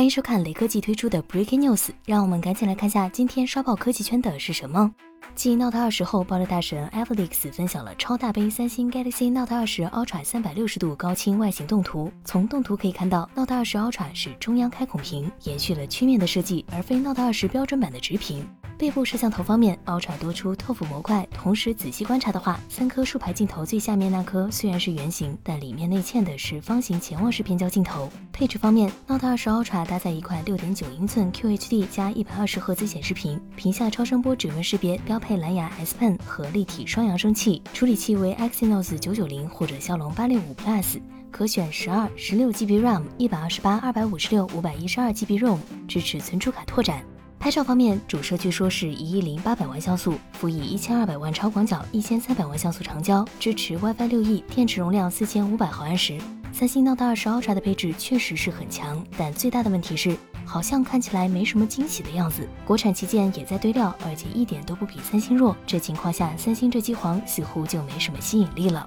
欢迎收看雷科技推出的 Breaking News，让我们赶紧来看下今天刷爆科技圈的是什么。继 Note 20后，爆料大神 Felix 分享了超大杯三星 Galaxy Note 20 Ultra 三百六十度高清外形动图。从动图可以看到，Note 20 Ultra 是中央开孔屏，延续了曲面的设计，而非 Note 20标准版的直屏。背部摄像头方面，Ultra 多出透肤模块，同时仔细观察的话，三颗竖排镜头最下面那颗虽然是圆形，但里面内嵌的是方形潜望式变焦镜头。配置方面，Note 20 Ultra 搭载一块六点九英寸 QHD 加一百二十赫兹显示屏，屏下超声波指纹识别，标配蓝牙 S Pen 和立体双扬声器，处理器为 Exynos 九九零或者骁龙八六五 Plus，可选十二、十六 GB RAM，一百二十八、二百五十六、五百一十二 GB ROM，支持存储卡拓展。拍照方面，主摄据说是一亿零八百万像素，辅以一千二百万超广角、一千三百万像素长焦，支持 WiFi 六 E，电池容量四千五百毫安时。三星 Note 20 Ultra 的配置确实是很强，但最大的问题是，好像看起来没什么惊喜的样子。国产旗舰也在堆料，而且一点都不比三星弱。这情况下，三星这机皇似乎就没什么吸引力了。